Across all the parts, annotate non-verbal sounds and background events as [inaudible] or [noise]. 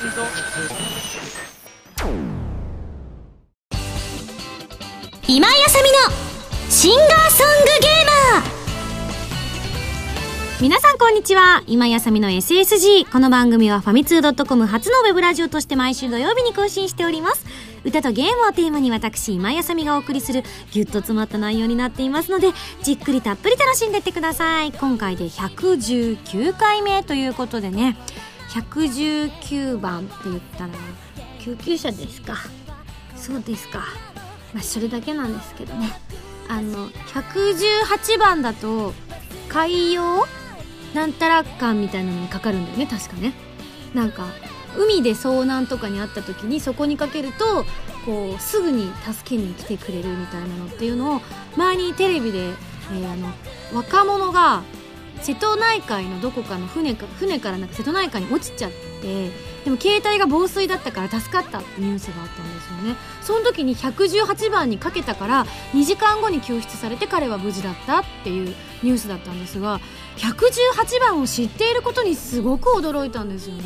今井あさみのシンガーソングゲーマー。皆さんこんにちは。今井あさみの SSG この番組はファミツー .com 初のウェブラジオとして毎週土曜日に更新しております。歌とゲームをテーマに私今井あさみがお送りするギュッと詰まった内容になっていますのでじっくりたっぷり楽しんでってください。今回で119回目ということでね。119番って言ったら救急車ですか。そうですか。まあそれだけなんですけどね。あの118番だと海洋なんたら館みたいなのにかかるんだよね。確かね。なんか海で遭難とかにあった時にそこにかけるとこうすぐに助けに来てくれるみたいなのっていうのを前にテレビで、えー、あの若者が瀬戸内海のどこかの船か船からなんか瀬戸内海に落ちちゃってでも携帯が防水だったから助かったってニュースがあったんですよね。その時に118番にかけたから2時間後に救出されて彼は無事だったっていうニュースだったんですが118番を知っていることにすごく驚いたんですよね。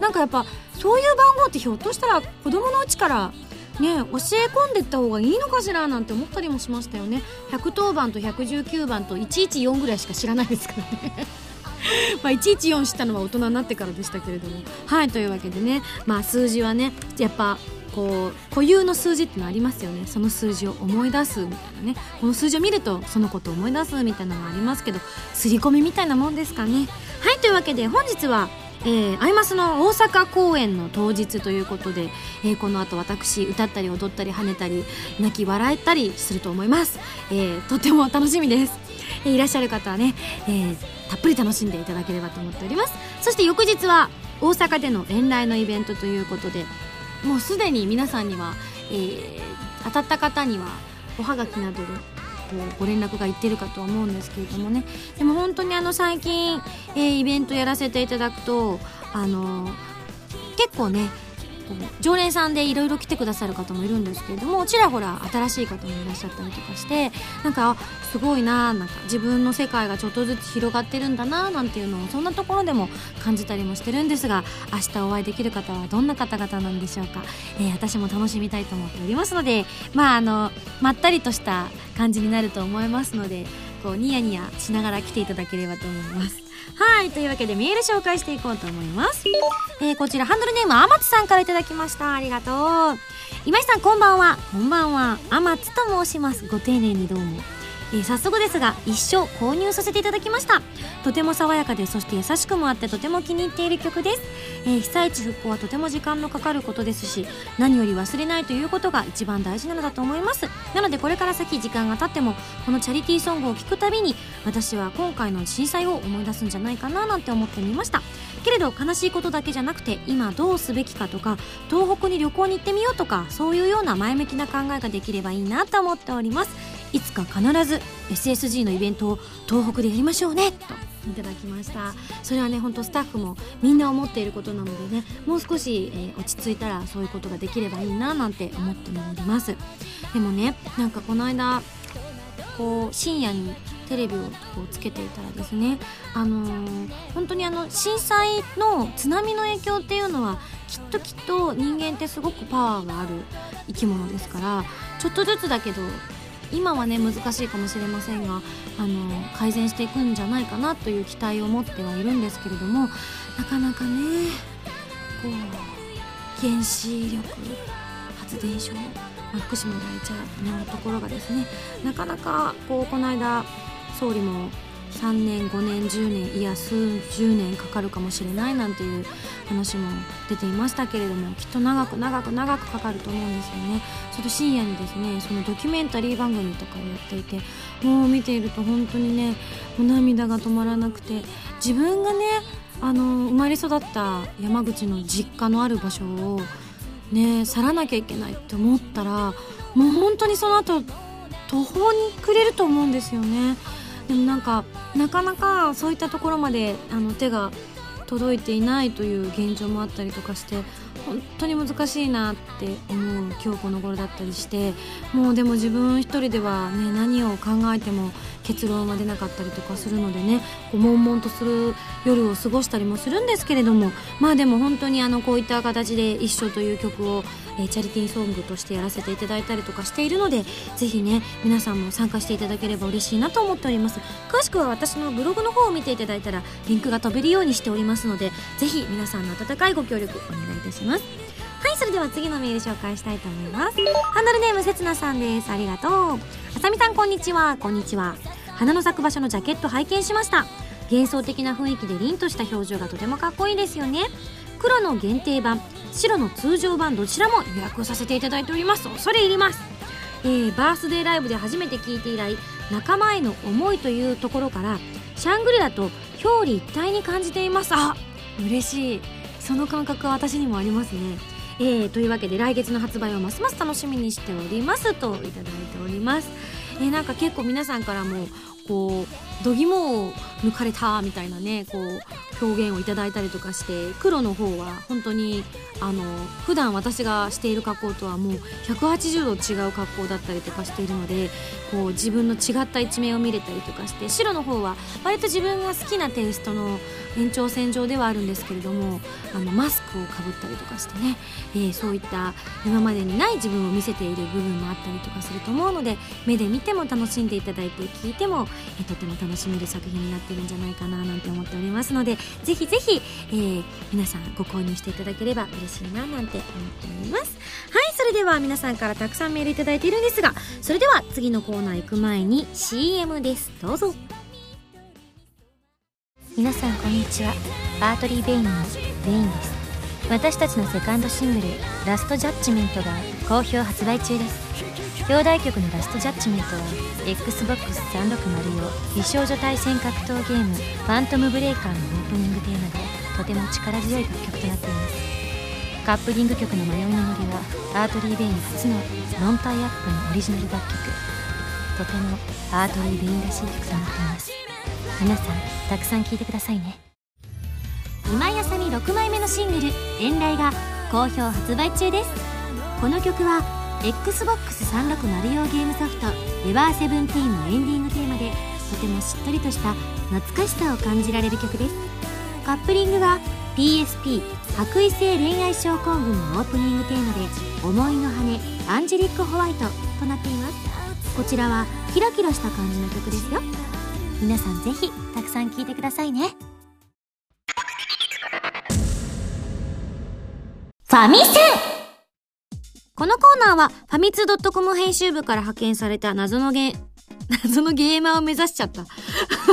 なんかやっぱそういう番号ってひょっとしたら子供のうちからね教え込んでった方がいいのかしらなんて思ったりもしましたよね。110番と119番と114ぐらいしか知らないですからね。[laughs] まあ114知ったのは大人になってからでしたけれども。はいというわけでね。まあ数字はねやっぱこう固有の数字ってのありますよね。その数字を思い出すみたいなね。この数字を見るとそのことを思い出すみたいなのがありますけど刷り込みみたいなもんですかね。はいというわけで本日はえー、アイマスの大阪公演の当日ということで、えー、この後私歌ったり踊ったり跳ねたり泣き笑えたりすると思います、えー、とても楽しみです、え、いらっしゃる方はね、え、たっぷり楽しんでいただければと思っております。そして翌日は大阪での遠来のイベントということでもうすでに皆さんには、え、当たった方にはおはがきなどでこうご連絡がいってるかと思うんですけれどもね。でも本当にあの最近、えー、イベントやらせていただくとあのー、結構ね常連さんでいろいろ来てくださる方もいるんですけれどもちらほら新しい方もいらっしゃったりとかしてなんかすごいななんか自分の世界がちょっとずつ広がってるんだななんていうのをそんなところでも感じたりもしてるんですが明日お会いできる方はどんな方々なんでしょうか、[laughs] えー、私も楽しみたいと思っておりますのでまああのまったりとした感じになると思いますのでこうニヤニヤしながら来ていただければと思います。はいというわけでメール紹介していこうと思います、えー、こちらハンドルネームあまつさんからいただきました。ありがとう。今井さんこんばんは。こんばんは。あまつと申します。ご丁寧にどうも。えー、早速ですが一生購入させていただきました。とても爽やかでそして優しくもあってとても気に入っている曲です、えー、被災地復興はとても時間のかかることですし何より忘れないということが一番大事なのだと思います。なのでこれから先時間が経ってもこのチャリティーソングを聴くたびに私は今回の震災を思い出すんじゃないかななんて思ってみました。けれど悲しいことだけじゃなくて今どうすべきかとか東北に旅行に行ってみようとかそういうような前向きな考えができればいいなと思っております。いつか必ず SSG のイベントを東北でやりましょうねと。いただきました。それはねほんとスタッフもみんな思っていることなのでねもう少し、えー、落ち着いたらそういうことができればいいななんて思っております。でもねなんかこの間こう深夜にテレビをこうつけていたらですねあのー、本当にあの震災の津波の影響っていうのはきっときっと人間ってすごくパワーがある生き物ですからちょっとずつだけど今はね難しいかもしれませんがあの改善していくんじゃないかなという期待を持ってはいるんですけれどもなかなかねこう原子力発電所、まあ、福島第一のところがですねなかなかこうこの間総理も3年5年10年いや数十年かかるかもしれないなんていう話も出ていましたけれどもきっと長く長く長くかかると思うんですよね。ちょっと深夜にですねそのドキュメンタリー番組とかをやっていてもう見ていると本当にねもう涙が止まらなくて自分がねあの生まれ育った山口の実家のある場所をね去らなきゃいけないって思ったらもう本当にその後途方に暮れると思うんですよね。でもなんかなかなかそういったところまであの手が届いていないという現状もあったりとかして本当に難しいなって思う今日この頃だったりしてもうでも自分一人ではね何を考えても結論は出なかったりとかするのでねこう悶々とする夜を過ごしたりもするんですけれどもまあでも本当にあのこういった形で「一緒」という曲を、え、チャリティーソングとしてやらせていただいたりとかしているのでぜひね皆さんも参加していただければ嬉しいなと思っております。詳しくは私のブログの方を見ていただいたらリンクが飛べるようにしておりますのでぜひ皆さんの温かいご協力お願いいたします。はいそれでは次のメール紹介したいと思います。ハンドルネームせつなさんです。ありがとう。あさみさんこんにちは。こんにちは。花の咲く場所のジャケット拝見しました。幻想的な雰囲気で凛とした表情がとてもかっこいいですよね。黒の限定版白の通常版どちらも予約をさせていただいております。恐れ入ります。えー、バースデーライブで初めて聞いて以来仲間への思いというところからシャングリラと表裏一体に感じています。あ嬉しい。その感覚は私にもありますね。えー、というわけで来月の発売をますます楽しみにしておりますといただいております、えー、なんか結構皆さんからもこう度肝を抜かれたみたいなねこう表現をいただいたりとかして黒の方は本当にあの普段私がしている格好とはもう180度違う格好だったりとかしているのでこう自分の違った一面を見れたりとかして白の方は割と自分が好きなテイストの延長線上ではあるんですけれどもあのマスクをかぶったりとかしてね、えー、そういった今までにない自分を見せている部分もあったりとかすると思うので目で見ても楽しんでいただいて聞いても、えー、とても楽しめる作品になってるんじゃないかななんて思っておりますのでぜひぜひ、えー、皆さんご購入していただければ嬉しいななんて思っております。はいそれでは皆さんからたくさんメールいただいているんですがそれでは次のコーナー行く前に CM です。どうぞ。皆さんこんにちは。バートリー・ベインのベインです。私たちのセカンドシングル「ラストジャッジメント」が好評発売中です。表題曲の「ラストジャッジメント」は XBOX360 用美少女対戦格闘ゲーム「ファントムブレイカー」のオープニングテーマでとても力強い楽曲となっていますカップリング曲の「迷いの森」は ARTERY VEIN 初のノンタイアップのオリジナル楽曲とても ARTERY VEIN らしい曲となっています皆さんたくさん聴いてくださいね今井麻美6枚目のシングル「遠雷」が好評発売中ですこの曲は XBOX360 用ゲームソフト「エバーセブンティーンのエンディングテーマでとてもしっとりとした懐かしさを感じられる曲です。カップリングは PSP 白衣性恋愛症候群のオープニングテーマで「思いの羽アンジェリック・ホワイト」となっています。こちらはキラキラした感じの曲ですよ。皆さんぜひたくさん聴いてくださいね。ファミセンこのコーナーはファミツ .com 編集部から派遣された謎のゲ [laughs] 謎のゲーマーを目指しちゃった。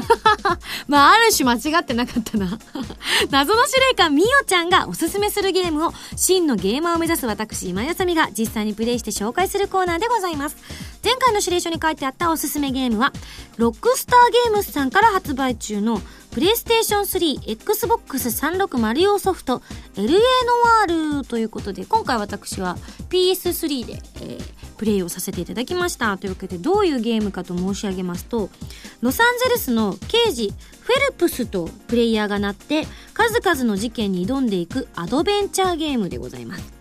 [laughs] まあ、ある種間違ってなかったな。[laughs] 謎の司令官みおちゃんがおすすめするゲームを真のゲーマーを目指す私今やさみが実際にプレイして紹介するコーナーでございます。前回の指令書に書いてあったおすすめゲームは、ロックスターゲームスさんから発売中のプレイステーション3、Xbox 360用ソフト、LA ノワールということで、今回私は PS3 で、えー、プレイをさせていただきました。というわけで、どういうゲームかと申し上げますと、ロサンゼルスの刑事、フェルプスとプレイヤーがなって、数々の事件に挑んでいくアドベンチャーゲームでございます。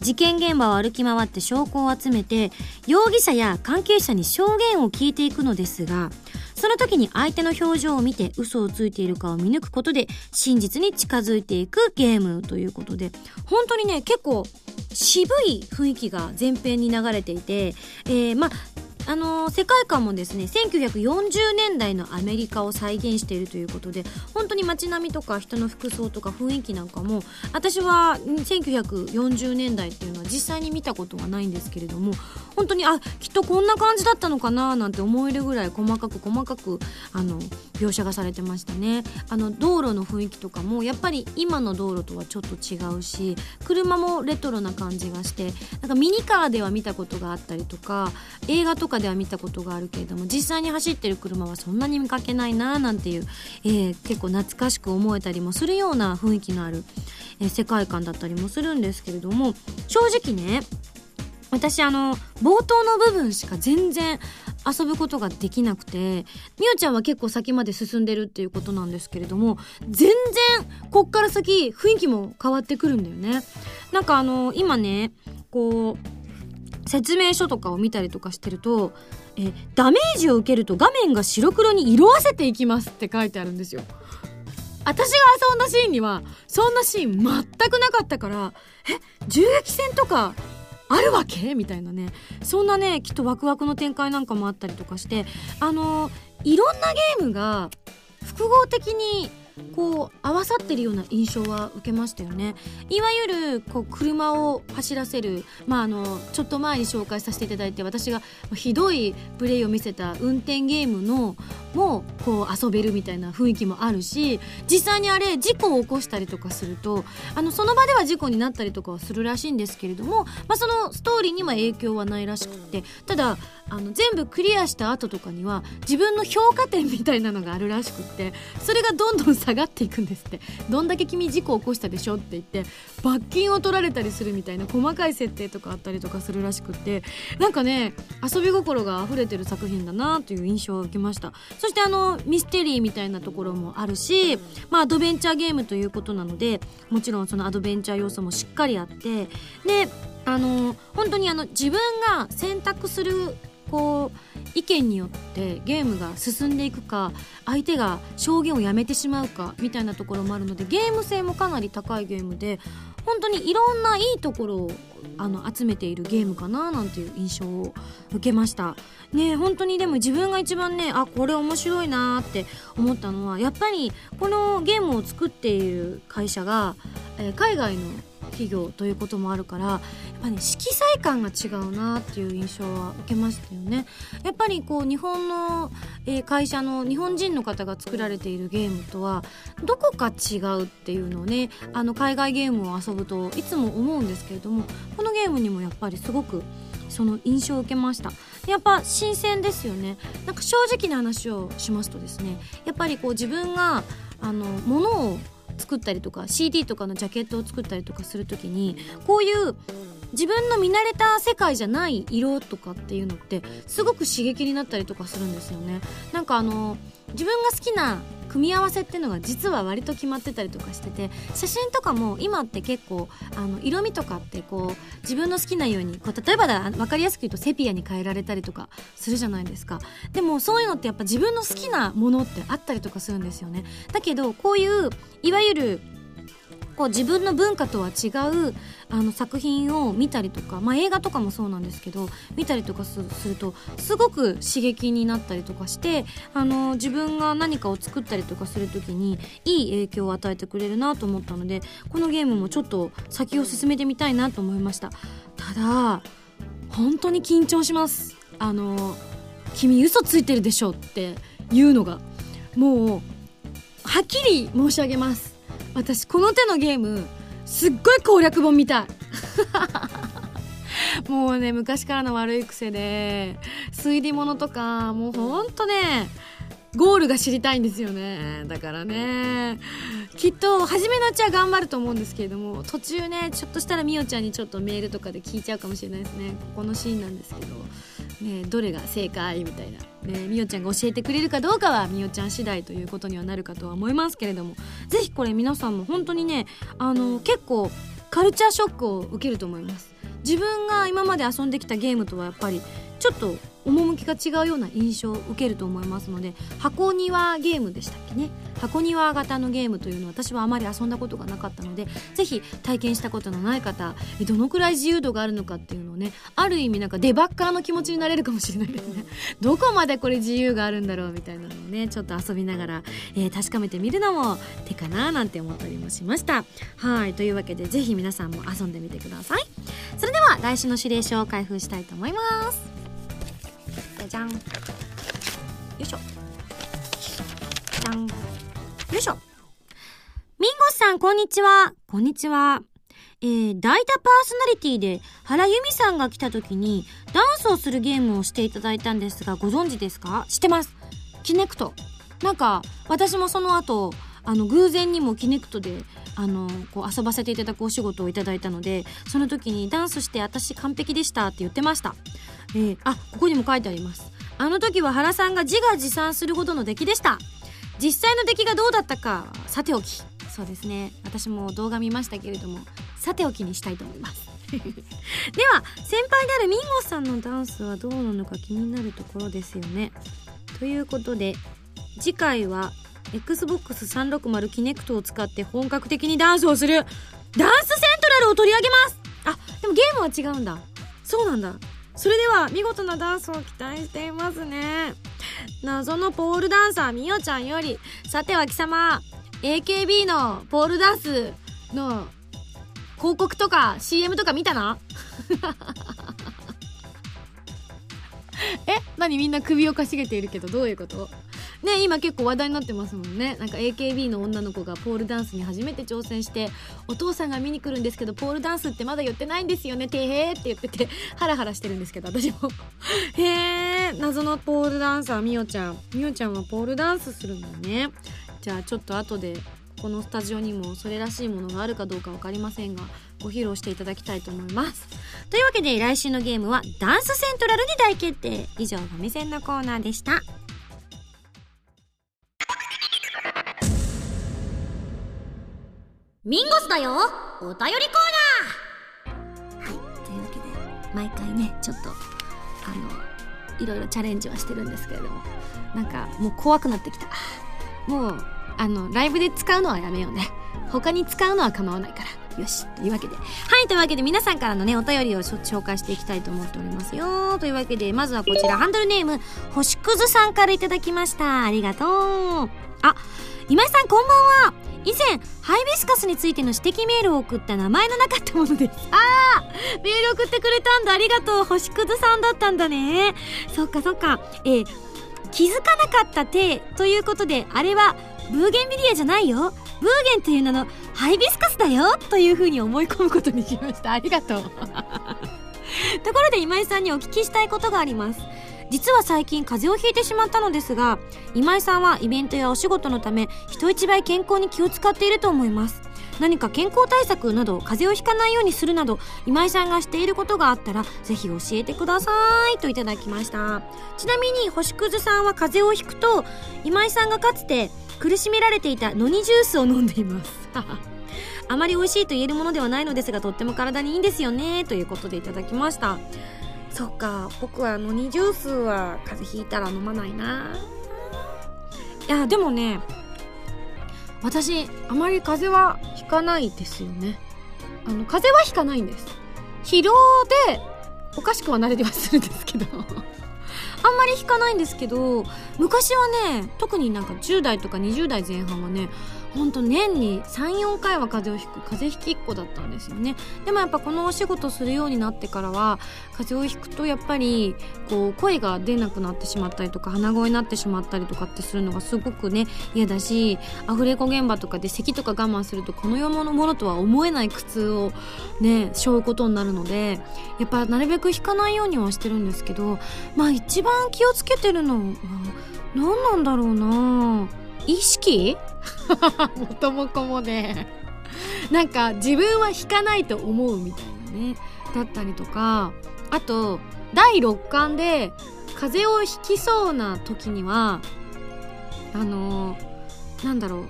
事件現場を歩き回って証拠を集めて容疑者や関係者に証言を聞いていくのですがその時に相手の表情を見て嘘をついているかを見抜くことで真実に近づいていくゲームということで本当にね結構渋い雰囲気が前編に流れていて、えー、まああの、世界観もですね1940年代のアメリカを再現しているということで本当に街並みとか人の服装とか雰囲気なんかも私は1940年代っていうのは実際に見たことはないんですけれども本当にあきっとこんな感じだったのかななんて思えるぐらい細かく細かくあの描写がされてましたね。あの道路の雰囲気とかもやっぱり今の道路とはちょっと違うし車もレトロな感じがしてなんかミニカーでは見たことがあったりとか映画とかでは見たことがあるけれども実際に走ってる車はそんなに見かけないななんていう、えー、結構懐かしく思えたりもするような雰囲気のある、えー、世界観だったりもするんですけれども正直ね私あの冒頭の部分しか全然遊ぶことができなくてみおちゃんは結構先まで進んでるっていうことなんですけれども全然こっから先雰囲気も変わってくるんだよね。なんかあの今ねこう説明書とかを見たりとかしてると、えダメージを受けると画面が白黒に色あせていきますって書いてあるんですよ。私が遊んだシーンにはそんなシーン全くなかったからえ銃撃戦とかあるわけ？みたいなねそんなねきっとワクワクの展開なんかもあったりとかしてあのいろんなゲームが複合的にこう合わさってるような印象は受けましたよね。いわゆるこう車を走らせる、まあ、あのちょっと前に紹介させていただいて私がひどいプレイを見せた運転ゲームのもこう遊べるみたいな雰囲気もあるし実際にあれ事故を起こしたりとかするとあのその場では事故になったりとかはするらしいんですけれども、まあ、そのストーリーには影響はないらしくってただあの全部クリアした後とかには自分の評価点みたいなのがあるらしくってそれがどんどん下がっていくんですって。どんだけ君事故を起こしたでしょって言って罰金を取られたりするみたいな細かい設定とかあったりとかするらしくって。なんかね遊び心が溢れてる作品だなという印象を受けました。そしてあのミステリーみたいなところもあるしまあアドベンチャーゲームということなのでもちろんそのアドベンチャー要素もしっかりあって。であの本当にあの自分が選択するこう意見によってゲームが進んでいくか相手が証言をやめてしまうかみたいなところもあるのでゲーム性もかなり高いゲームで本当にいろんないいところをあの集めているゲームかななんていう印象を受けました。ね本当にでも自分が一番ねあこれ面白いなって思ったのはやっぱりこのゲームを作っている会社が、えー、海外の企業ということもあるからやっぱね色彩感が違うなっていう印象は受けましたよね。やっぱりこう日本の、えー、会社の日本人の方が作られているゲームとはどこか違うっていうのをねあの海外ゲームを遊ぶといつも思うんですけれどもこのゲームにもやっぱりすごくその印象を受けました。やっぱ新鮮ですよね。なんか正直な話をしますとですねやっぱりこう自分があの物を作ったりとか CD とかのジャケットを作ったりとかする時にこういう自分の見慣れた世界じゃない色とかっていうのってすごく刺激になったりとかするんですよね。なんかあの自分が好きな組み合わせっていうのが実は割と決まってたりとかしてて写真とかも今って結構あの色味とかってこう自分の好きなようにこう例えばだ分かりやすく言うとセピアに変えられたりとかするじゃないですか。でもそういうのってやっぱ自分の好きなものってあったりとかするんですよね。だけどこういういわゆるこう自分の文化とは違うあの作品を見たりとか、まあ、映画とかもそうなんですけど見たりとかするとすごく刺激になったりとかしてあの自分が何かを作ったりとかする時にいい影響を与えてくれるなと思ったのでこのゲームもちょっと先を進めてみたいなと思いました。ただ本当に緊張します。あの君嘘ついてるでしょっていうのがもうはっきり申し上げます。私この手のゲームすっごい攻略本みたい。[laughs] もうね昔からの悪い癖で推理物とかもうほんとねゴールが知りたいんですよね。だからね。きっと初めのうちは頑張ると思うんですけれども途中ねちょっとしたらみおちゃんにちょっとメールとかで聞いちゃうかもしれないですね。ここのシーンなんですけどね、どれが正解みたいな、ね、みおちゃんが教えてくれるかどうかはみおちゃん次第ということにはなるかとは思いますけれども。ぜひこれ皆さんも本当にねあの結構カルチャーショックを受けると思います。自分が今まで遊んできたゲームとはやっぱりちょっと趣が違うような印象を受けると思いますので箱庭ゲームでしたっけね？箱庭型のゲームというのは私はあまり遊んだことがなかったのでぜひ体験したことのない方どのくらい自由度があるのかっていうのをねある意味なんかデバッカーの気持ちになれるかもしれないですね。[laughs] どこまでこれ自由があるんだろうみたいなのをねちょっと遊びながら、えー、確かめてみるのも手かななんて思ったりもしました。はいというわけでぜひ皆さんも遊んでみてください。それでは来週の指令書を開封したいと思います。じゃじゃんよいしょじゃんよいしょ。ミンゴスさん、こんにちは。こんにちは。えー、大多パーソナリティで原由美さんが来た時にダンスをするゲームをしていただいたんですがご存知ですか？知ってます。キネクト。なんか私もその後あの偶然にもキネクトであのこう遊ばせていただくお仕事をいただいたのでその時にダンスして私完璧でしたって言ってました。えー、あここにも書いてあります。あの時は原さんが自画自賛するほどの出来でした。実際の出来がどうだったかさておきそうですね私も動画見ましたけれどもさておきにしたいと思います [laughs] では先輩であるミンゴスさんのダンスはどうなのか気になるところですよねということで次回は XBOX360 キネクトを使って本格的にダンスをする。ダンスセントラルを取り上げます。あでもゲームは違うんだ。そうなんだ。それでは見事なダンスを期待していますね。謎のポールダンサーみおちゃんよりさては貴様 AKB のポールダンスの広告とか CM とか見たな？[laughs] え何みんな首をかしげているけどどういうこと？ね今結構話題になってますもんね。なんか AKB の女の子がポールダンスに初めて挑戦してお父さんが見に来るんですけどポールダンスってまだ言ってないんですよね。てへーって言っててハラハラしてるんですけど私も。[laughs] へえ謎のポールダンサーみおちゃん。みおちゃんはポールダンスするんだね。じゃあちょっと後でこのスタジオにもそれらしいものがあるかどうか分かりませんがご披露していただきたいと思います。というわけで来週のゲームはダンスセントラルに大決定。以上ファミセンのコーナーでした。ミンゴスだよ。お便りコーナー。はいというわけで毎回ねちょっとあのいろいろチャレンジはしてるんですけれども。なんかもう怖くなってきた。もうあのライブで使うのはやめようね。他に使うのは構わないから。よしというわけで。はいというわけで皆さんからのねお便りを紹介していきたいと思っておりますよ。というわけでまずはこちら。ハンドルネーム星屑さんからいただきました。ありがとう。あ今井さんこんばんは。以前ハイビスカスについての指摘メールを送った名前のなかったものです。あーメール送ってくれたんだ。ありがとう。星屑さんだったんだね。そっかそっか。えー、気づかなかった手ということであれはブーゲンビリアじゃないよ。ブーゲンという名のハイビスカスだよというふうに思い込むことにしました。ありがとう。[laughs] ところで今井さんにお聞きしたいことがあります。実は最近風邪をひいてしまったのですが今井さんはイベントやお仕事のため人一倍健康に気を使っていると思います。何か健康対策など風邪をひかないようにするなど今井さんがしていることがあったらぜひ教えてください。といただきました。ちなみに星屑さんは風邪をひくと今井さんがかつて苦しめられていたノニジュースを飲んでいます。[laughs] あまり美味しいと言えるものではないのですがとっても体にいいんですよね。ということでいただきました。そっか。僕はノニジュースは風邪ひいたら飲まないな。いやでもね私あまり風邪はひかないですよね。あの風邪はひかないんです。疲労でおかしくは慣れてはするんですけど。[laughs] あんまり引かないんですけど昔はね特になんか10代とか20代前半はねほんと年に34回は風邪をひく風邪ひきっ子だったんですよね。でもやっぱこのお仕事するようになってからは風邪をひくとやっぱりこう声が出なくなってしまったりとか鼻声になってしまったりとかってするのがすごくね嫌だしアフレコ現場とかで咳とか我慢するとこの世のものとは思えない苦痛をね背負うことになるのでやっぱなるべく引かないようにはしてるんですけどまあ一番気をつけてるのは何なんだろうな。意識 [laughs] 元も子もね。なんか自分は引かないと思うみたいなね。だったりとか。あと第6巻で風邪をひきそうな時にはあのなんだろう。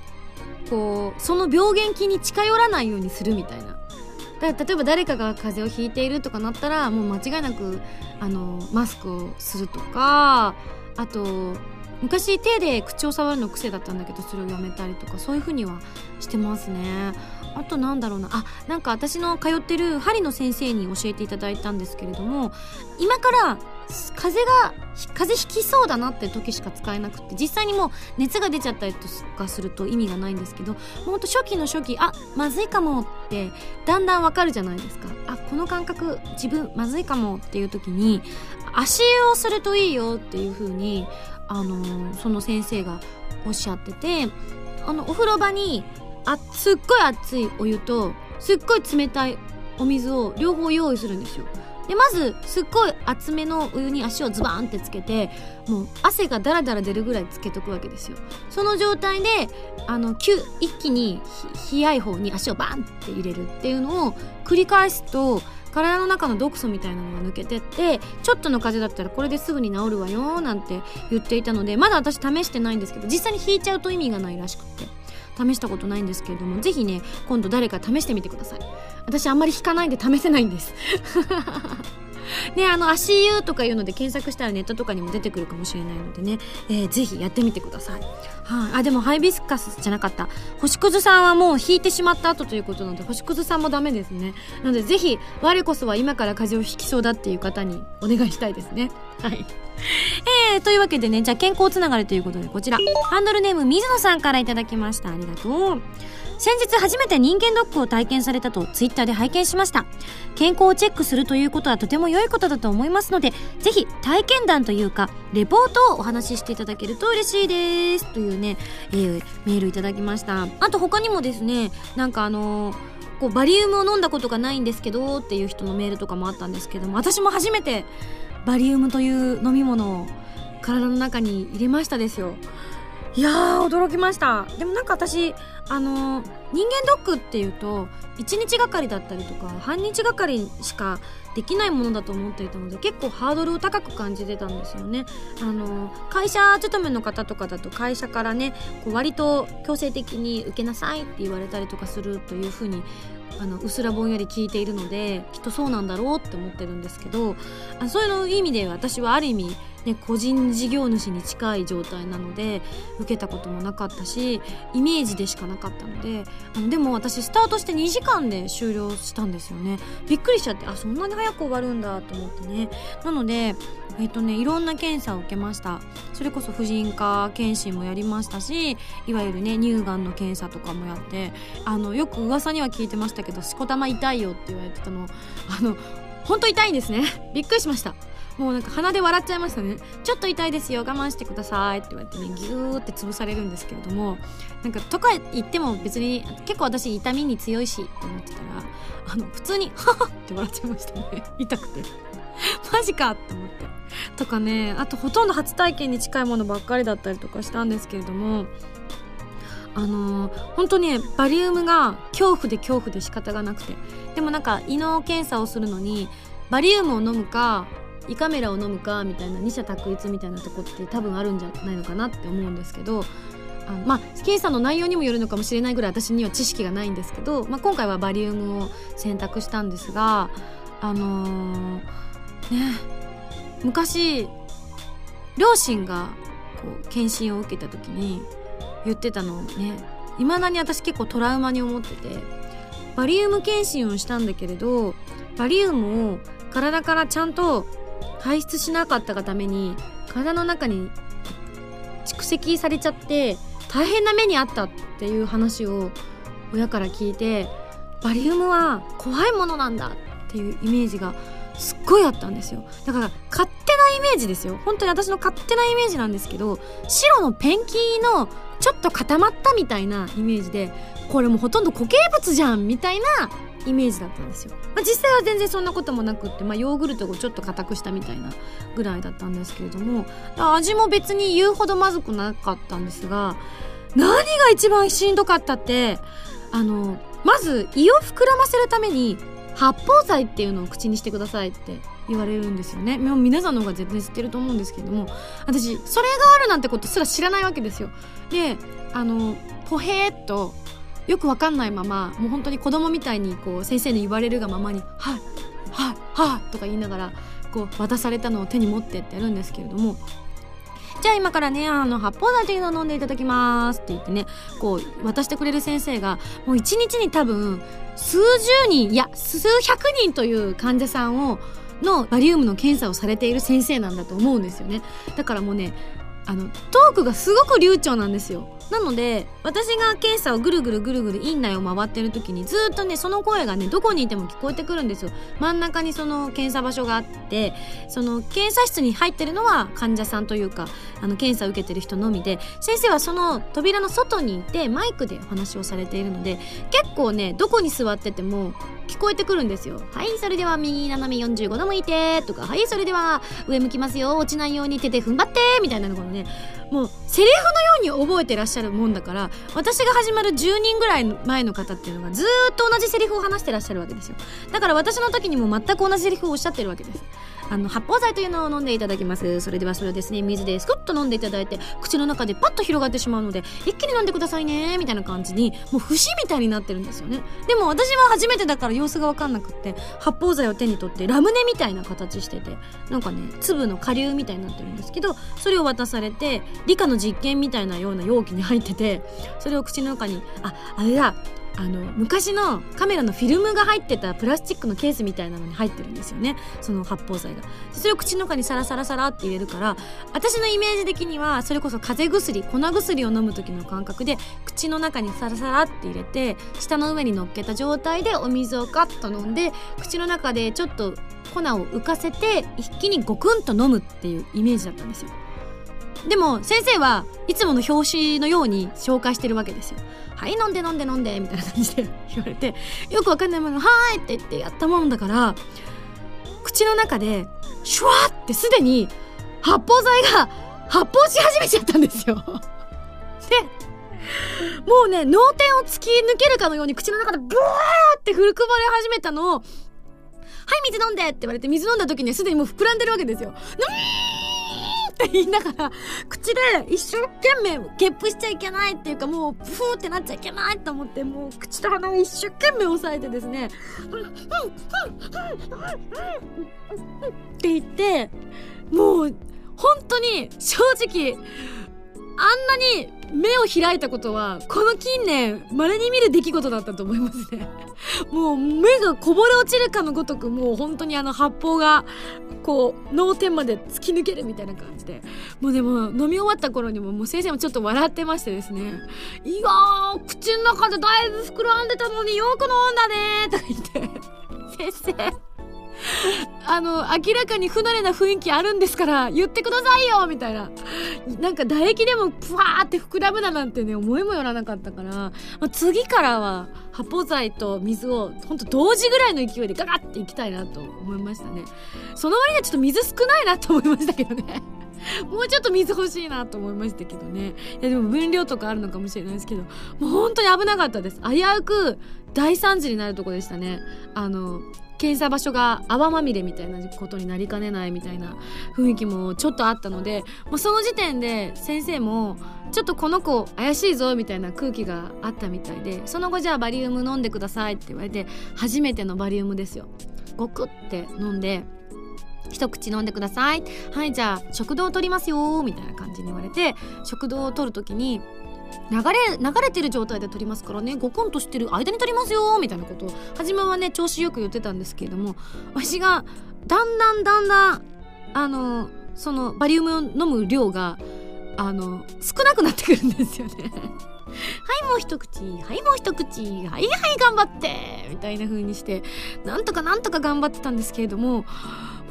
こうその病原菌に近寄らないようにするみたいな。だ例えば誰かが風邪をひいているとかなったらもう間違いなくあのマスクをするとかあと昔手で口を触るの癖だったんだけどそれをやめたりとかそういう風にはしてますね。あとなんだろうな。あなんか私の通ってる針の先生に教えていただいたんですけれども今から風邪が風邪ひきそうだなって時しか使えなくて実際にもう熱が出ちゃったりとかすると意味がないんですけどもうほんと初期の初期あまずいかもってだんだんわかるじゃないですか。あこの感覚自分まずいかもっていう時に足湯をするといいよっていう風にあのその先生がおっしゃっててあのお風呂場にあすっごい熱いお湯とすっごい冷たいお水を両方用意するんですよ。でまずすっごい厚めのお湯に足をズバーンってつけてもう汗がダラダラ出るぐらいつけとくわけですよ。その状態であの急一気に冷やい方に足をバーンって入れるっていうのを繰り返すと体の中の毒素みたいなのが抜けてってちょっとの風邪だったらこれですぐに治るわよなんて言っていたのでまだ私試してないんですけど実際に引いちゃうと意味がないらしくて試したことないんですけれどもぜひね今度誰か試してみてください。私あんまり引かないで試せないんです。ね、あの、足湯とかいうので検索したらネットとかにも出てくるかもしれないのでね、えー、ぜひやってみてください。はい、あ、でもハイビスカスじゃなかった。星屑さんはもう引いてしまった後ということなので、星屑さんもダメですね。なのでぜひ、我こそは今から風邪をひきそうだっていう方にお願いしたいですね。はい。えー、というわけでね、じゃあ健康つながりということでこちら、ハンドルネーム水野さんからいただきました。ありがとう。先日初めて人間ドックを体験されたとツイッターで拝見しました。健康をチェックするということはとても良いことだと思いますのでぜひ体験談というかレポートをお話ししていただけると嬉しいです。というね、えー、メールいただきました。あと他にもですねなんかあのーこうバリウムを飲んだことがないんですけどっていう人のメールとかもあったんですけども私も初めてバリウムという飲み物を体の中に入れましたですよ。いやー驚きました。でもなんか私あの、人間ドックっていうと1日がかりだったりとか半日がかりしかできないものだと思っていたので結構ハードルを高く感じてたんですよね。あの、会社勤めの方とかだと会社からねこう割と強制的に受けなさいって言われたりとかするというふうにあのうすらぼんやり聞いているのできっとそうなんだろうって思ってるんですけどあそういう意味で私はある意味ね、個人事業主に近い状態なので受けたこともなかったしイメージでしかなかったのであのでも私スタートして2時間で終了したんですよね。びっくりしちゃってあそんなに早く終わるんだと思ってね。なのでえっとねいろんな検査を受けました。それこそ婦人科検診もやりましたしいわゆるね乳がんの検査とかもやってあのよく噂には聞いてましたけどしこたま痛いよって言われてたのあの本当痛いんですね。びっくりしました。もうなんか鼻で笑っちゃいましたね。ちょっと痛いですよ我慢してください。って言われてねギューって潰されるんですけれどもなんかとか言っても別に結構私痛みに強いしって思ってたらあの普通にハハって笑っちゃいましたね。痛くて。マジかって思って。とかねあとほとんど初体験に近いものばっかりだったりとかしたんですけれどもあのー、本当ねバリウムが恐怖で恐怖で仕方がなくて。でもなんか胃の検査をするのにバリウムを飲むか胃カメラを飲むかみたいな二者択一みたいなとこって多分あるんじゃないのかなって思うんですけどあのまあ検査の内容にもよるのかもしれないぐらい私には知識がないんですけど、まあ、今回はバリウムを選択したんですがあのー、ね昔両親がこう検診を受けた時に言ってたのをねいまだに私結構トラウマに思っててバリウム検診をしたんだけれどバリウムを体からちゃんと排出しなかったがために体の中に蓄積されちゃって大変な目にあったっていう話を親から聞いてバリウムは怖いものなんだっていうイメージがすっごいあったんですよ。だから勝手なイメージですよ。本当に私の勝手なイメージなんですけど白のペンキのちょっと固まったみたいなイメージでこれもうほとんど固形物じゃんみたいなイメージだったんですよ、まあ、実際は全然そんなこともなくって、まあ、ヨーグルトをちょっと硬くしたみたいなぐらいだったんですけれども味も別に言うほどまずくなかったんですが何が一番しんどかったってあのまず胃を膨らませるために発泡剤っていうのを口にしてくださいって言われるんですよね。もう皆さんの方が絶対知ってると思うんですけども私それがあるなんてことすら知らないわけですよ。であのポヘーっとよくわかんないままもう本当に子供みたいにこう先生に言われるがままに「はいはいはい」とか言いながらこう渡されたのを手に持ってってやるんですけれどもじゃあ今からね、あの、発泡剤というのを飲んでいただきますって言ってね、こう、渡してくれる先生が、もう一日に多分、数十人、いや、数百人という患者さんを、のバリウムの検査をされている先生なんだと思うんですよね。だからもうね、あの、トークがすごく流暢なんですよ。なので私が検査をぐるぐるぐるぐる院内を回ってる時にずっとねその声がねどこにいても聞こえてくるんですよ。真ん中にその検査場所があってその検査室に入ってるのは患者さんというかあの検査を受けてる人のみで先生はその扉の外にいてマイクでお話をされているので結構ねどこに座ってても聞こえてくるんですよはいそれでは右斜め45度向いてとかはいそれでは上向きますよ落ちないように手で踏ん張ってみたいなのがねもうセリフのように覚えてらっしゃるもんだから私が始まる10人ぐらい前の方っていうのがずっと同じセリフを話してらっしゃるわけですよだから私の時にも全く同じセリフをおっしゃってるわけですあの発泡剤というのを飲んでいただきます。それではそれをですね水ですくっと飲んでいただいて口の中でパッと広がってしまうので一気に飲んでくださいねみたいな感じにもう節みたいになってるんですよね。でも私は初めてだから様子が分かんなくって発泡剤を手に取ってラムネみたいな形しててなんかね粒の顆粒みたいになってるんですけどそれを渡されて理科の実験みたいなような容器に入っててそれを口の中にああれだあの昔のカメラのフィルムが入ってたプラスチックのケースみたいなのに入ってるんですよね。その発泡剤が。それを口の中にサラサラサラって入れるから私のイメージ的にはそれこそ風邪薬粉薬を飲む時の感覚で口の中にサラサラって入れて舌の上に乗っけた状態でお水をカッと飲んで口の中でちょっと粉を浮かせて一気にゴクンと飲むっていうイメージだったんですよ。でも先生はいつもの表紙のように紹介してるわけですよはい飲んで飲んで飲んでみたいな感じで言われてよくわかんないものはーいって言ってやったもんだから口の中でシュワーってすでに発泡剤が発泡し始めちゃったんですよでもうね脳天を突き抜けるかのように口の中でブワーってふるくまれ始めたのをはい水飲んでって言われて水飲んだ時にすでにもう膨らんでるわけですよ。って言いながら、口で一生懸命ゲップしちゃいけないっていうかもう、プフーってなっちゃいけないと思って、もう口と鼻を一生懸命押さえてですね、って言って、もう、本当に正直、あんなに目を開いたことは、この近年、稀に見る出来事だったと思いますね。[laughs] もう目がこぼれ落ちるかのごとく、もう本当にあの発泡が、こう、脳天まで突き抜けるみたいな感じで。もうでも、飲み終わった頃にも、もう先生もちょっと笑ってましてですね。いやー、口の中でだいぶ膨らんでたのによく飲んだねーとか言って。[laughs] 先生。あの、明らかに不慣れな雰囲気あるんですから、言ってくださいよみたいな。なんか唾液でもプワーって膨らむだなんてね、思いもよらなかったから、まあ、次からは発泡剤と水をほんと同時ぐらいの勢いでガガッていきたいなと思いましたね。その割にはちょっと水少ないなと思いましたけどね。[laughs] もうちょっと水欲しいなと思いましたけどね。いやでも分量とかあるのかもしれないですけど、もう本当に危なかったです。危うく大惨事になるとこでしたね。あの、検査場所が泡まみれみたいなことになりかねないみたいな雰囲気もちょっとあったのでもうその時点で先生もちょっとこの子怪しいぞみたいな空気があったみたいでその後じゃあバリウム飲んでくださいって言われて初めてのバリウムですよ。ごくって飲んで。一口飲んでください。はいじゃあ食道を取りますよみたいな感じに言われて食道を取る時に流れ流れてる状態で撮りますからね。ゴコンとしてる間に撮りますよみたいなことを初めはね調子よく言ってたんですけれども私がだんだんだんだんあのそのバリウムを飲む量があの少なくなってくるんですよね。[laughs] はいもう一口はいもう一口はいはい頑張ってみたいな風にしてなんとかなんとか頑張ってたんですけれども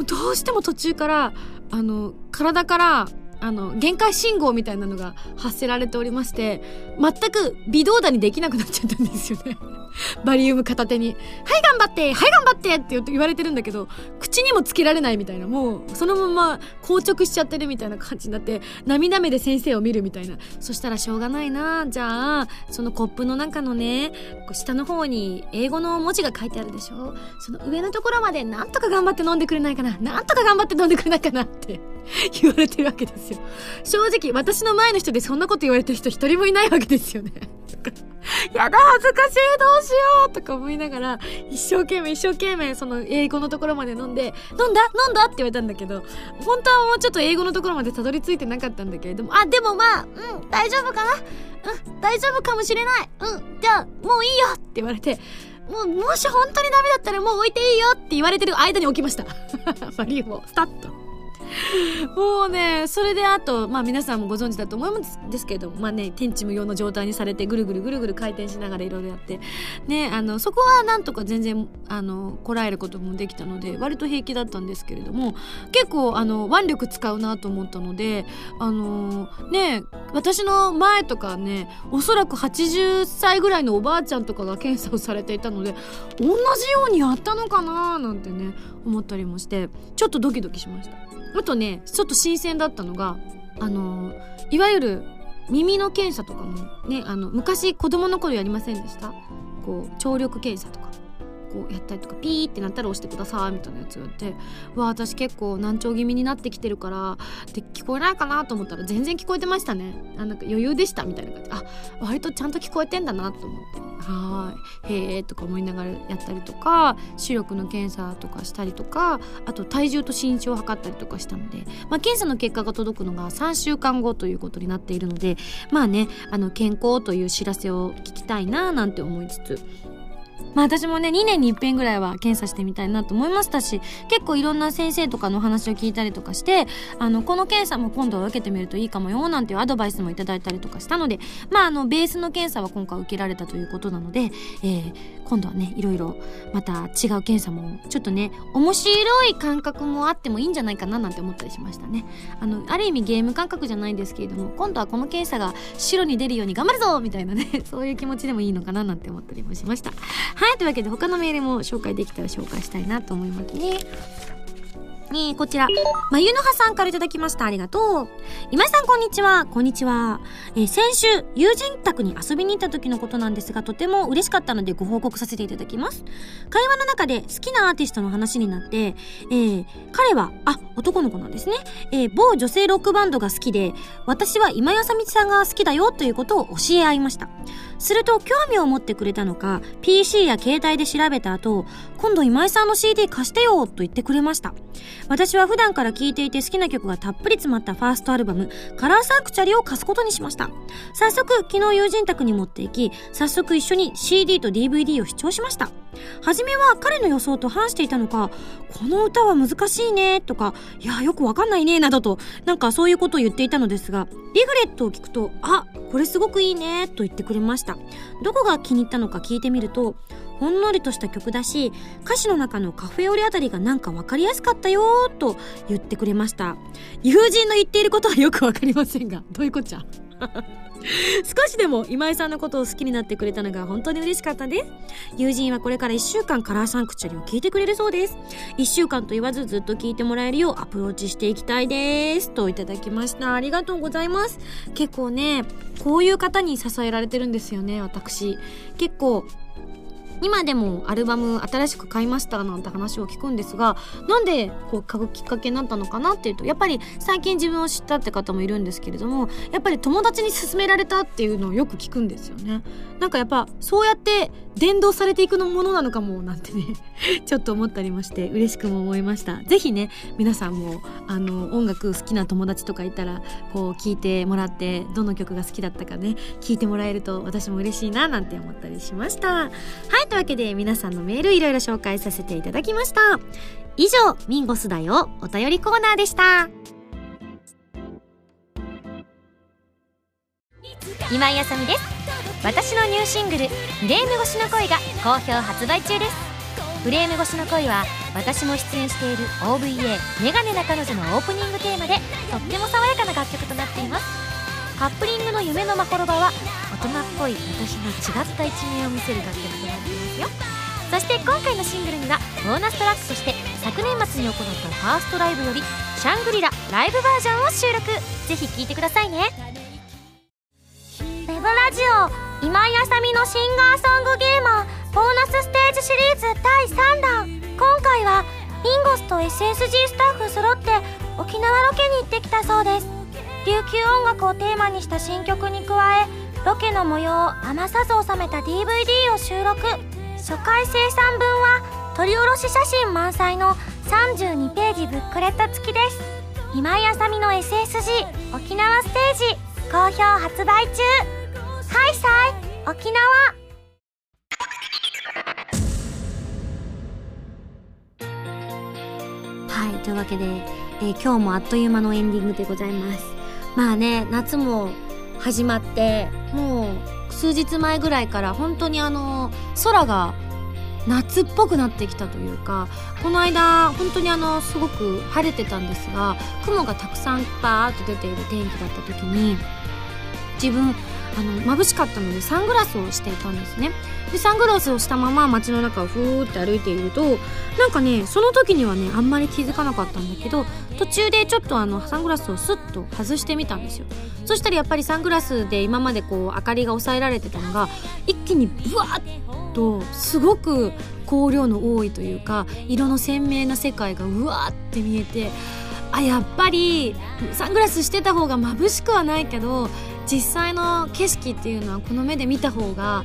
どうしても途中からあの体からあの、限界信号みたいなのが発せられておりまして、全く微動だにできなくなっちゃったんですよね。[laughs] バリウム片手に。はい頑張ってはい頑張ってって言われてるんだけど、口にもつけられないみたいな、もうそのまま硬直しちゃってるみたいな感じになって、涙目で先生を見るみたいな。そしたらしょうがないなじゃあ、そのコップの中のね、下の方に英語の文字が書いてあるでしょその上のところまでなんとか頑張って飲んでくれないかななんとか頑張って飲んでくれないかなって [laughs] 言われてるわけですよ。正直私の前の人でそんなこと言われてる人一人もいないわけですよね [laughs] やだ恥ずかしいどうしようとか思いながら一生懸命一生懸命その英語のところまで飲んで飲んだ？飲んだって言われたんだけど本当はもうちょっと英語のところまでたどり着いてなかったんだけれどもあでもまあうん大丈夫かな？うん大丈夫かもしれない？うんじゃあもういいよって言われてもう、もし本当にダメだったらもう置いていいよって言われてる間に置きました。バリウムを、スタッと。もうね、それであと、まあ皆さんもご存知だと思うんですけど、まあね、天地無用の状態にされて、ぐるぐるぐるぐる回転しながらいろいろやって、ね、あの、そこはなんとか全然、あの、こらえることもできたので、割と平気だったんですけれども、結構、あの、腕力使うなと思ったので、あの、ね、私の前とかね、おそらく80歳ぐらいのおばあちゃんとかが検査をされていたので、同じようにやったのかななんてね、思ったりもして、ちょっとドキドキしました。あとねちょっと新鮮だったのがあのいわゆる耳の検査とかもねあの昔子供の頃やりませんでした？こう聴力検査とか。こうやったりとかピーってなったら押してくださいみたいなやつがあってわ私結構難聴気味になってきてるからで聞こえないかなと思ったら全然聞こえてましたね。あなんか余裕でしたみたいな感じ。あ割とちゃんと聞こえてんだなと思って。はい。へえとか思いながらやったりとか視力の検査とかしたりとかあと体重と身長を測ったりとかしたので、まあ、検査の結果が届くのが3週間後ということになっているのでまあねあの健康という知らせを聞きたいななんて思いつつまあ私もね2年に一遍ぐらいは検査してみたいなと思いましたし結構いろんな先生とかのお話を聞いたりとかしてあのこの検査も今度は受けてみるといいかもよなんていうアドバイスもいただいたりとかしたのでまああのベースの検査は今回受けられたということなので、えー、今度はねいろいろまた違う検査もちょっとね面白い感覚もあってもいいんじゃないかななんて思ったりしましたね。あのある意味ゲーム感覚じゃないんですけれども今度はこの検査が白に出るように頑張るぞみたいなね [laughs] そういう気持ちでもいいのかななんて思ったりもしました。はいというわけで他のメールも紹介できたら紹介したいなと思いますねえこちら、まゆのはさんからいただきました。ありがとう。今井さん、こんにちは。こんにちは。えー、先週、友人宅に遊びに行った時のことなんですが、とても嬉しかったのでご報告させていただきます。会話の中で好きなアーティストの話になって、えー、彼は、あ、男の子なんですね。えー、某女性ロックバンドが好きで、私は今井あさみさんが好きだよということを教え合いました。すると興味を持ってくれたのか PC や携帯で調べた後今度今井さんの CD 貸してよと言ってくれました。私は普段から聴いていて好きな曲がたっぷり詰まったファーストアルバムカラーサークチャリを貸すことにしました。早速昨日友人宅に持って行き早速一緒に CD と DVD を視聴しました。初めは彼の予想と反していたのかこの歌は難しいねとかいやよくわかんないねなどとなんかそういうことを言っていたのですがリグレットを聞くとあこれすごくいいねと言ってくれました。どこが気に入ったのか聞いてみるとほんのりとした曲だし歌詞の中のカフェオレあたりがなんか分かりやすかったよと言ってくれました。友人の言っていることはよく分かりませんがどういうこっちゃ？[laughs] 少しでも今井さんのことを好きになってくれたのが本当に嬉しかったです友人はこれから1週間カラーサンクチュアリを聞いてくれるそうです。1週間と言わずずっと聞いてもらえるようアプローチしていきたいです。といただきました。ありがとうございます。結構ねこういう方に支えられてるんですよね私。結構今でもアルバム新しく買いましたなんて話を聞くんですがなんでこう買うきっかけになったのかなっていうとやっぱり最近自分を知ったって方もいるんですけれどもやっぱり友達に勧められたっていうのをよく聞くんですよね。なんかやっぱそうやって伝導されていくのものなのかもなんてね [laughs] ちょっと思ったりまして嬉しくも思いました。是非ね皆さんもあの音楽好きな友達とかいたらこう聞いてもらってどの曲が好きだったかね聞いてもらえると私も嬉しいななんて思ったりしました。はいというわけで皆さんのメールいろいろ紹介させていただきました。以上ミンゴスだよお便りコーナーでした。今井あさみです。私のニューシングル「フレーム越しの恋」が好評発売中です。フレーム越しの恋は私も出演している OVA「メガネな彼女」のオープニングテーマでとっても爽やかな楽曲となっています。カップリングの夢のまほろばは大人っぽい私の違った一面を見せる楽曲。よ。そして今回のシングルにはボーナストラックとして昨年末に行ったファーストライブより「シャングリラライブバージョン」を収録。ぜひ聴いてくださいね。ウェブラジオ今井あさみのシンガーソングゲーマーボーナスステージシリーズ第3弾。今回はミンゴスと SSG スタッフ揃って沖縄ロケに行ってきたそうです。琉球音楽をテーマにした新曲に加えロケの模様を余さず収めた DVD を収録。初回生産分は撮り下ろし写真満載の32ページブックレット付きです。今井あさみの SSG 沖縄ステージ好評発売中。ハイサイ沖縄。はいというわけで、えー、今日もあっという間のエンディングでございます。まあね夏も始まってもう数日前ぐらいから本当にあの空が夏っぽくなってきたというかこの間本当にあのすごく晴れてたんですが雲がたくさんバーッと出ている天気だった時に自分あの眩しかったのでサングラスをしていたんですね。でサングラスをしたまま街の中をふーって歩いているとなんかねその時にはねあんまり気づかなかったんだけど途中でちょっとあのサングラスをスッと外してみたんですよ。そしたらやっぱりサングラスで今までこう明かりが抑えられてたのが一気にブワッとすごく光量の多いというか色の鮮明な世界がうわーって見えてあやっぱりサングラスしてた方が眩しくはないけど実際の景色っていうのはこの目で見た方が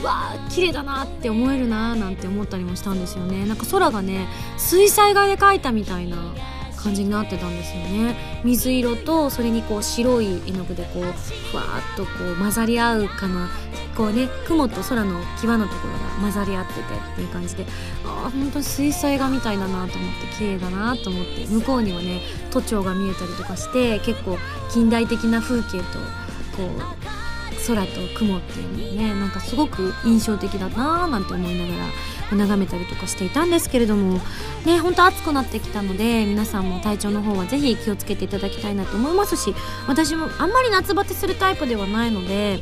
うわー綺麗だなって思えるなーなんて思ったりもしたんですよね。なんか空がね水彩画で描いたみたいな感じになってたんですよね。水色とそれにこう白い絵の具でこうふわーっとこう混ざり合うかな。こうね雲と空の際のところが混ざり合っててっていう感じでああ本当に水彩画みたいだなと思って綺麗だなと思って向こうにはね都庁が見えたりとかして結構近代的な風景とこう空と雲っていうのねなんかすごく印象的だなーなんて思いながら眺めたりとかしていたんですけれどもねほんと暑くなってきたので皆さんも体調の方はぜひ気をつけていただきたいなと思いますし私もあんまり夏バテするタイプではないので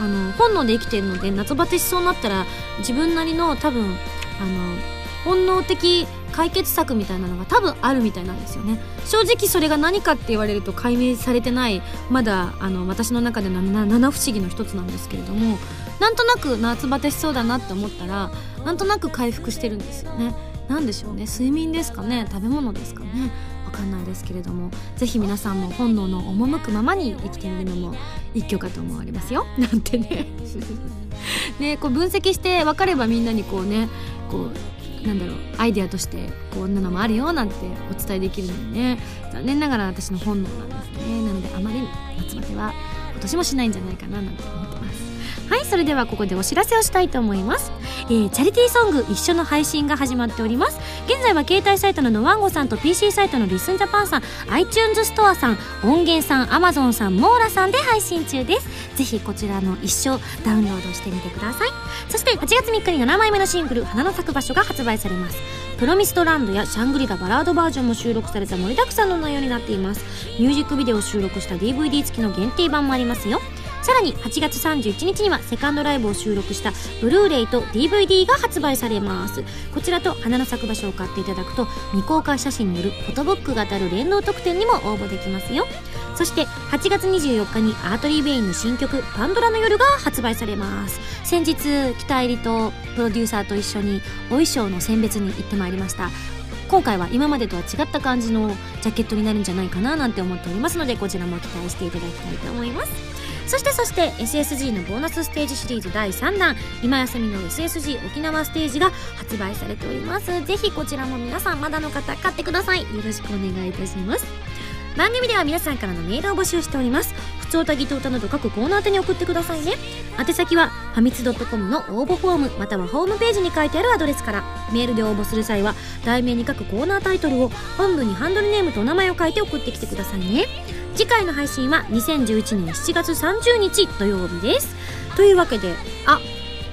あの本能で生きてるので夏バテしそうになったら自分なりの多分あの本能的解決策みたいなのが多分あるみたいなんですよね。正直それが何かって言われると解明されてないまだあの私の中での七不思議の一つなんですけれどもなんとなく夏バテしそうだなって思ったらなんとなく回復してるんですよね。何でしょうね。睡眠ですかね。食べ物ですかね。わかんないですけれどもぜひ皆さんも本能の赴くままに生きてみるのも一挙かと思われますよ。[laughs] なんてね。ねこう分析して分かればみんなにこうねこうなんだろうアイデアとしてこんなのもあるよなんてお伝えできるのにね。残念ながら私の本能なんですね。なのであまり夏バテは今年もしないんじゃないかななんて思ってます。はいそれではここでお知らせをしたいと思います、えー、チャリティーソング一緒の配信が始まっております。現在は携帯サイトのノワンゴさんと PC サイトのリスンジャパンさん iTunes ストアさん音源さん Amazon さんモーラさんで配信中です。ぜひこちらの一緒ダウンロードしてみてください。そして8月3日に7枚目のシングル「花の咲く場所」が発売されます。プロミストランドやシャングリラバラードバージョンも収録された盛りだくさんの内容になっています。ミュージックビデオを収録した DVD 付きの限定版もありますよ。さらに8月31日にはセカンドライブを収録したブルーレイと DVD が発売されます。こちらと花の咲く場所を買っていただくと未公開写真によるフォトブックが当たる連動特典にも応募できますよ。そして8月24日にアートリー・ベインの新曲「パンドラの夜」が発売されます。先日北入りとプロデューサーと一緒にお衣装の選別に行ってまいりました。今回は今までとは違った感じのジャケットになるんじゃないかななんて思っておりますのでこちらも期待していただきたいと思います。そしてそして SSG のボーナスステージシリーズ第3弾今休みの SSG 沖縄ステージが発売されております。ぜひこちらも皆さんまだの方買ってください。よろしくお願いいたします。番組では皆さんからのメールを募集しております。普通歌ギト歌など各コーナー宛てに送ってくださいね。宛先はファミツドットコムの応募フォームまたはホームページに書いてあるアドレスから。メールで応募する際は題名に書くコーナータイトルを本文にハンドルネームとお名前を書いて送ってきてくださいね。次回の配信は2011年7月30日土曜日です。というわけであ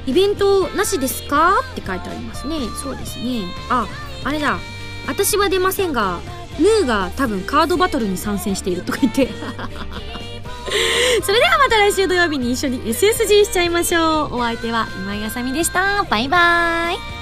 イベントなしですかって書いてありますね。そうですね。ああれだ。私は出ませんがヌーが多分カードバトルに参戦しているとか言って。[laughs] それではまた来週土曜日に一緒に SSG しちゃいましょう。お相手は今井あさみでした。バイバーイ。